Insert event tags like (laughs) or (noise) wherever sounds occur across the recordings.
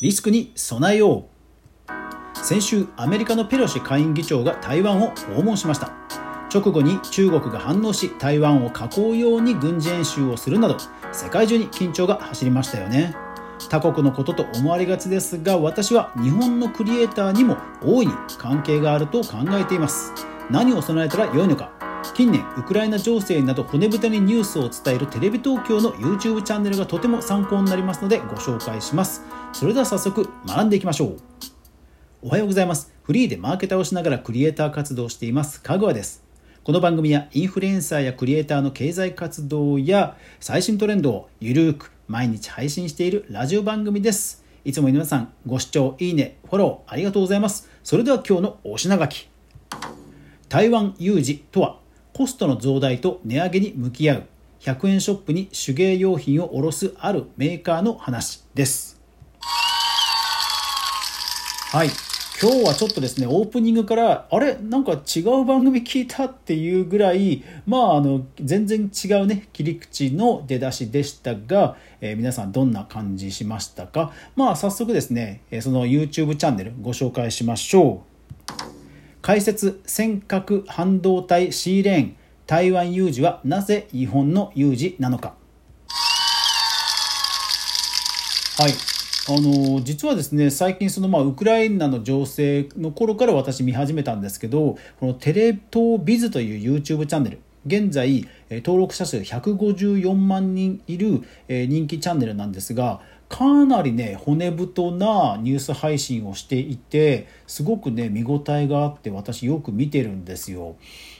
リスクに備えよう。先週アメリカのペロシ下院議長が台湾を訪問しました。直後に中国が反応し台湾を囲うように軍事演習をするなど世界中に緊張が走りましたよね。他国のことと思われがちですが私は日本のクリエイターにも大いに関係があると考えています。何を備えたらよいのか。近年ウクライナ情勢など骨太にニュースを伝えるテレビ東京の YouTube チャンネルがとても参考になりますのでご紹介します。それでは早速学んでいきましょう。おはようございます。フリーでマーケターをしながらクリエイター活動をしていますかぐわです。この番組はインフルエンサーやクリエイターの経済活動や最新トレンドをゆるーく毎日配信しているラジオ番組です。いつも皆さんご視聴いいねフォローありがとうございます。それでは今日のお品書き。台湾有事とは？コストの増大と値上げに向き合う。100円ショップに手芸用品を卸すあるメーカーの話です。はい。今日はちょっとですねオープニングからあれ？なんか違う番組聞いたっていうぐらいまああの全然違うね切り口の出だしでしたが、えー、皆さんどんな感じしましたか？まあ早速ですねその YouTube チャンネルご紹介しましょう。解説尖閣半導体シーレーン台湾有事はなぜ日本の有事なのか。はい。あの実はですね最近そのまあウクライナの情勢の頃から私見始めたんですけどこのテレ東ビズという YouTube チャンネル現在登録者数154万人いる人気チャンネルなんですがかなりね骨太なニュース配信をしていてすごくね見応えがあって私よく見てるんですよ。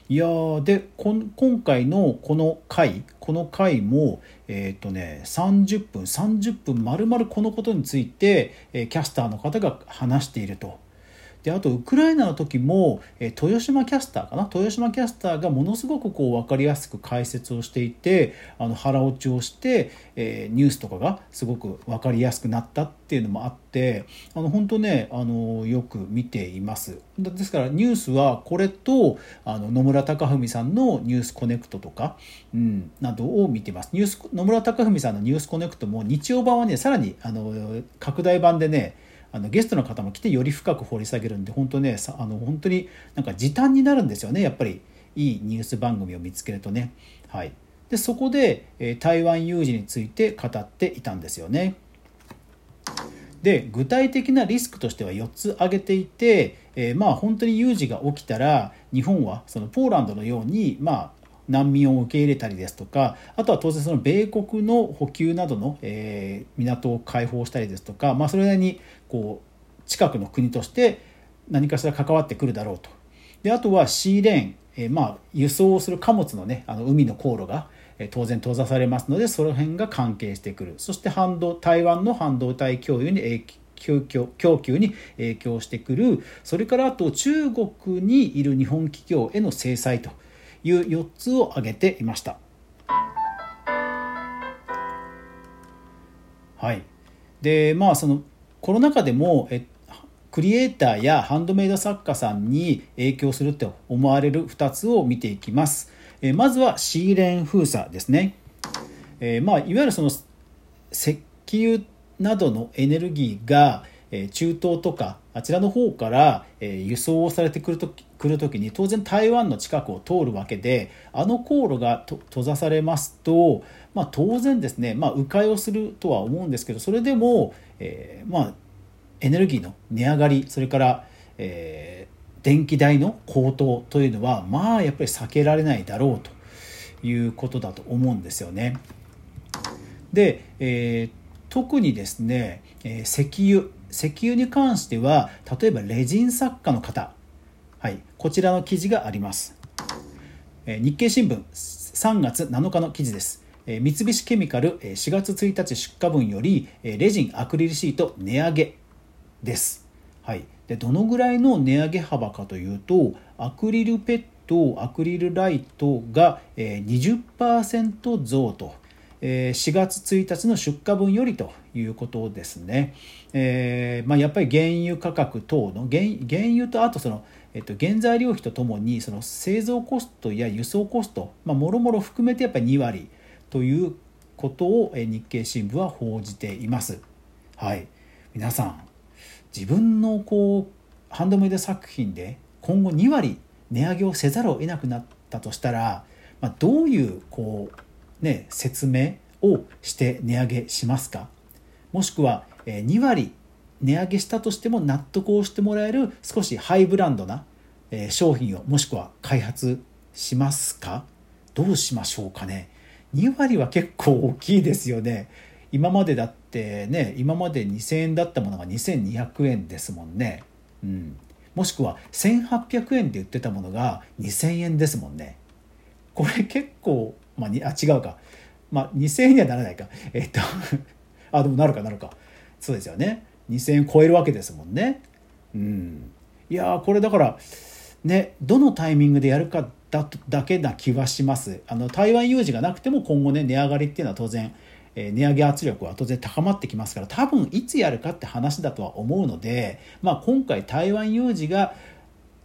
いやで今回のこの回この回もえっ、ー、とね30分30分まるまるこのことについて、えキャスターの方が話していると。であとウクライナの時も、え豊島キャスターかな？豊島キャスターがものすごくこう分かりやすく解説をしていてあの腹落ちをして、えー、ニュースとかがすごく分かりやすくなったっていうのもあってあの本当ねあのよく見ています。ですからニュースはこれとあの野村貴文さんの「ニュースコネクト」とか、うん、などを見てます。ニュース野村貴文さんの「ニュースコネクト」も日曜版はねさらにあの拡大版でねあのゲストの方も来てより深く掘り下げるんで本当ねあの本当になんか時短になるんですよねやっぱりいいニュース番組を見つけるとね。はい、でそこで、え台湾有事について語っていたんですよね。で具体的なリスクとしては4つ挙げていて、えー、まあ本当に有事が起きたら日本はそのポーランドのようにまあ難民を受け入れたりですとかあとは当然その米国の補給などの、えー、港を開放したりですとか、まあ、それなりにこう近くの国として何かしら関わってくるだろうと。であとはシーレーン、えー、まあ輸送する貨物のねあの海の航路が当然閉ざされますのでその辺が関係してくるそして半導台湾の半導体供与に影響供給に影響してくるそれからあと中国にいる日本企業への制裁という4つを挙げていました。はい、でまあそのコロナ禍でもえクリエイターやハンドメイド作家さんに影響すると思われる2つを見ていきます。えまずはシーレン封鎖ですね。えまあ、いわゆるその石油などのエネルギーが中東とかあちらの方から輸送をされてくると来る時に当然台湾の近くを通るわけであの航路が閉ざされますと、まあ、当然ですね、まあ、迂回をするとは思うんですけどそれでも、えー、まあ、エネルギーの値上がりそれから、えー、電気代の高騰というのはまあやっぱり避けられないだろうということだと思うんですよね。で、えー、特にですね、え石油石油に関しては例えばレジン作家の方はい、こちらの記事があります。え日経新聞3月7日の記事です。三菱ケミカル4月1日出荷分よりレジンアクリルシート値上げです。はい、でどのぐらいの値上げ幅かというとアクリルペットアクリルライトが20%増と4月1日の出荷分よりということですね。えーまあ、やっぱり原油価格等の原油とあとそのえっと、原材料費とともにその製造コストや輸送コスト、もろもろ含めてやっぱり2割ということを日経新聞は報じています。はい皆さん自分のこうハンドメイド作品で今後2割値上げをせざるを得なくなったとしたら、まあ、どういうこう、ね、説明をして値上げしますか？もしくは2割値上げしたとしても納得をしてもらえる少しハイブランドな商品をもしくは開発しますか？どうしましょうかね？2割は結構大きいですよね。今までだってね今まで2000円だったものが2200円ですもんね。うん。もしくは1800円で売ってたものが2000円ですもんね。これ結構、まあ、にあ違うか、まあ、2000円にはならないか。えっと (laughs) あでもなるかなるか。そうですよね。2000円超えるわけですもんね。うん。いやこれだからねどのタイミングでやるかだだけな気はします。あの台湾有事がなくても今後ね値上がりっていうのは当然え値上げ圧力は当然高まってきますから多分いつやるかって話だとは思うので、まあ、今回台湾有事が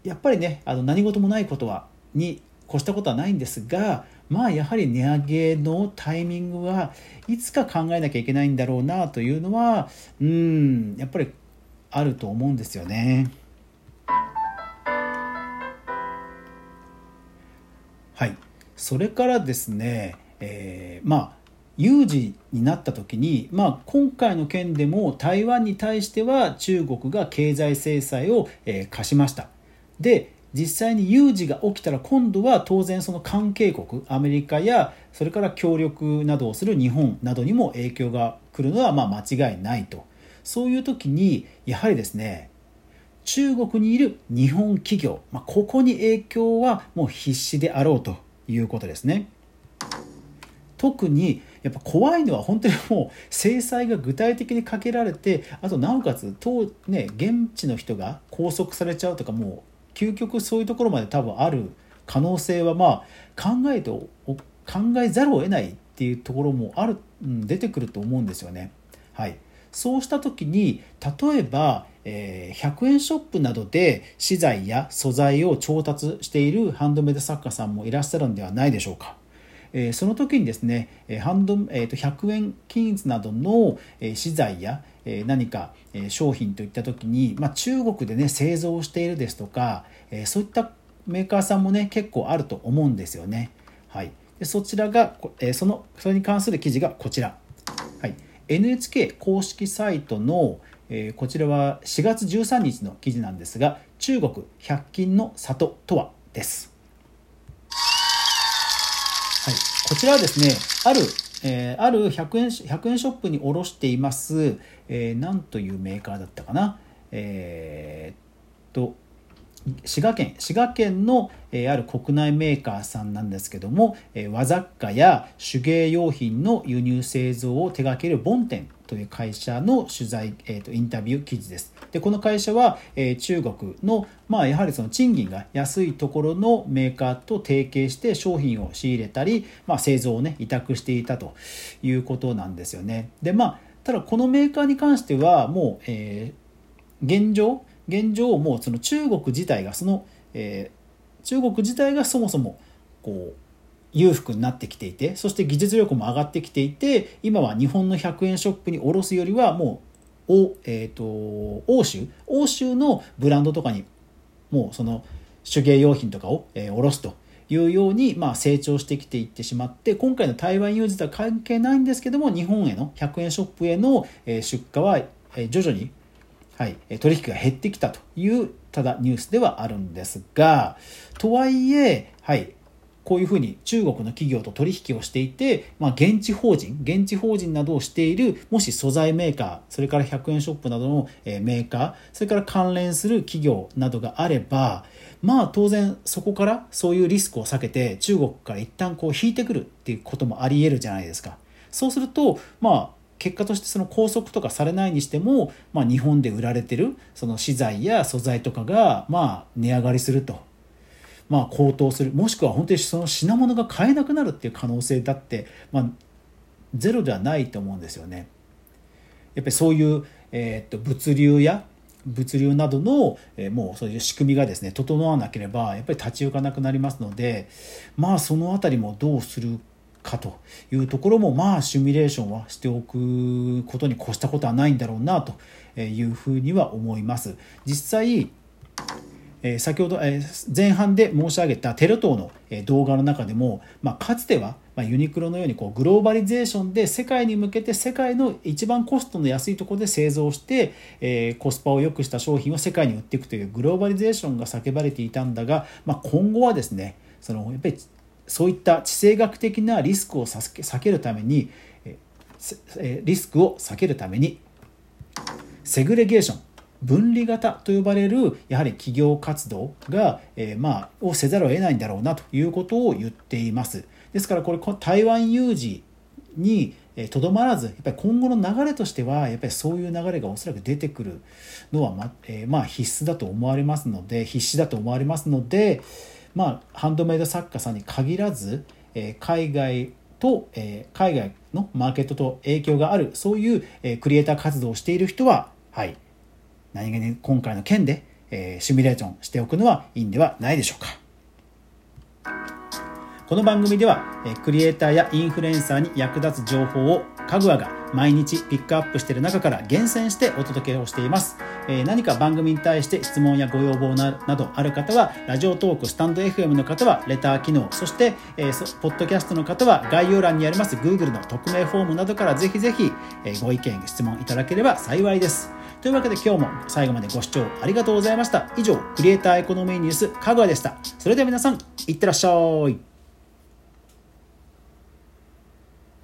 やっぱりねあの何事もないことはに越したことはないんですがまあやはり値上げのタイミングはいつか考えなきゃいけないんだろうなというのはうんやっぱりあると思うんですよね。はい、それからですね、えー、まあ有事になった時に、まあ、今回の件でも台湾に対しては中国が経済制裁を、えー、課しました。で実際に有事が起きたら今度は当然その関係国アメリカやそれから協力などをする日本などにも影響が来るのはまあ間違いないとそういう時にやはりですね中国にいる日本企業、まあ、ここに影響はもう必至であろうということですね。特にやっぱ怖いのは本当にもう制裁が具体的にかけられてあとなおかつ当、ね、現地の人が拘束されちゃうとかもう究極そういうところまで多分ある可能性はまあ考えて考えざるを得ないっていうところもある、うん、出てくると思うんですよね。はい、そうした時に例えば、えー、100円ショップなどで資材や素材を調達しているハンドメイド作家さんもいらっしゃるんではないでしょうか。えその時にですねハンド、えー、と100円均一などのえ資材や何か商品といった時に、まあ、中国でね製造しているですとかそういったメーカーさんもね結構あると思うんですよね。はい、でそちらがそのそれに関する記事がこちら。はい、NHK 公式サイトのこちらは4月13日の記事なんですが中国100均の里とはです。はい、こちらはですね、ある、えー、ある100円 ,100 円ショップに卸しています、えー、なんというメーカーだったかな、えー、と、滋賀県滋賀県の、えー、ある国内メーカーさんなんですけども、えー、和雑貨や手芸用品の輸入製造を手掛けるボンテンという会社の取材、えーと、インタビュー記事です。でこの会社は、え、中国の、まあ、やはりその賃金が安いところのメーカーと提携して商品を仕入れたり、まあ、製造をね委託していたということなんですよね。でまあただこのメーカーに関してはもう、えー、現状現状もうその中国自体がその、えー、中国自体がそもそもこう裕福になってきていてそして技術力も上がってきていて今は日本の100円ショップに卸すよりはもうお、えーと、欧州？欧州のブランドとかにもうその手芸用品とかを、えー、卸すというように、まあ、成長してきていってしまって今回の台湾有事とは関係ないんですけども日本への100円ショップへの、出荷は、徐々に、はい、取引が減ってきたというただニュースではあるんですがとはいえ、はい、こういうふうに中国の企業と取引をしていて、まあ、現地法人現地法人などをしているもし素材メーカーそれから100円ショップなどのメーカーそれから関連する企業などがあればまあ当然そこからそういうリスクを避けて中国から一旦こう引いてくるっていうこともありえるじゃないですか。そうするとまあ結果としてその拘束とかされないにしても、まあ、日本で売られてるその資材や素材とかがまあ値上がりするとまあ、高騰するもしくは本当にその品物が買えなくなるっていう可能性だって、まあ、ゼロではないと思うんですよね。やっぱりそういう、えー、っと物流や物流などの、えー、もうそういう仕組みがですね整わなければやっぱり立ち行かなくなりますのでまあその辺りもどうするかというところもまあシミュレーションはしておくことに越したことはないんだろうなというふうには思います。実際え先ほど、え前半で申し上げたテレ東の、え動画の中でも、まあ、かつては、まユニクロのようにこうグローバリゼーションで世界に向けて世界の一番コストの安いところで製造して、えコスパを良くした商品を世界に売っていくというグローバリゼーションが叫ばれていたんだが、まあ、今後はですねそのやっぱりそういった地政学的なリスクを避けるために、えリスクを避けるためにセグレゲーション分離型と呼ばれるやはり企業活動が、えー、まあ、をせざるを得ないんだろうなということを言っています。ですからこれ台湾有事にとどまらずやっぱり今後の流れとしてはやっぱりそういう流れがおそらく出てくるのはま,、えー、まあ必須だと思われますので必死だと思われますので、まあ、ハンドメイド作家さんに限らず、えー、海外と、えー、海外のマーケットと影響があるそういう、えー、クリエイター活動をしている人は、はい、何気に今回の件で、えー、シミュレーションしておくのはいいんではないでしょうか。この番組では、えクリエイターやインフルエンサーに役立つ情報をかぐわが毎日ピックアップしている中から厳選してお届けをしています、えー、何か番組に対して質問やご要望などある方はラジオトークスタンド FM の方はレター機能そして、えー、ポッドキャストの方は概要欄にあります Google の匿名フォームなどからぜひぜひ、えー、ご意見質問いただければ幸いですというわけで今日も最後までご視聴ありがとうございました。以上クリエイターエコノミーニュースかぐわでした。それでは皆さんいってらっしゃい。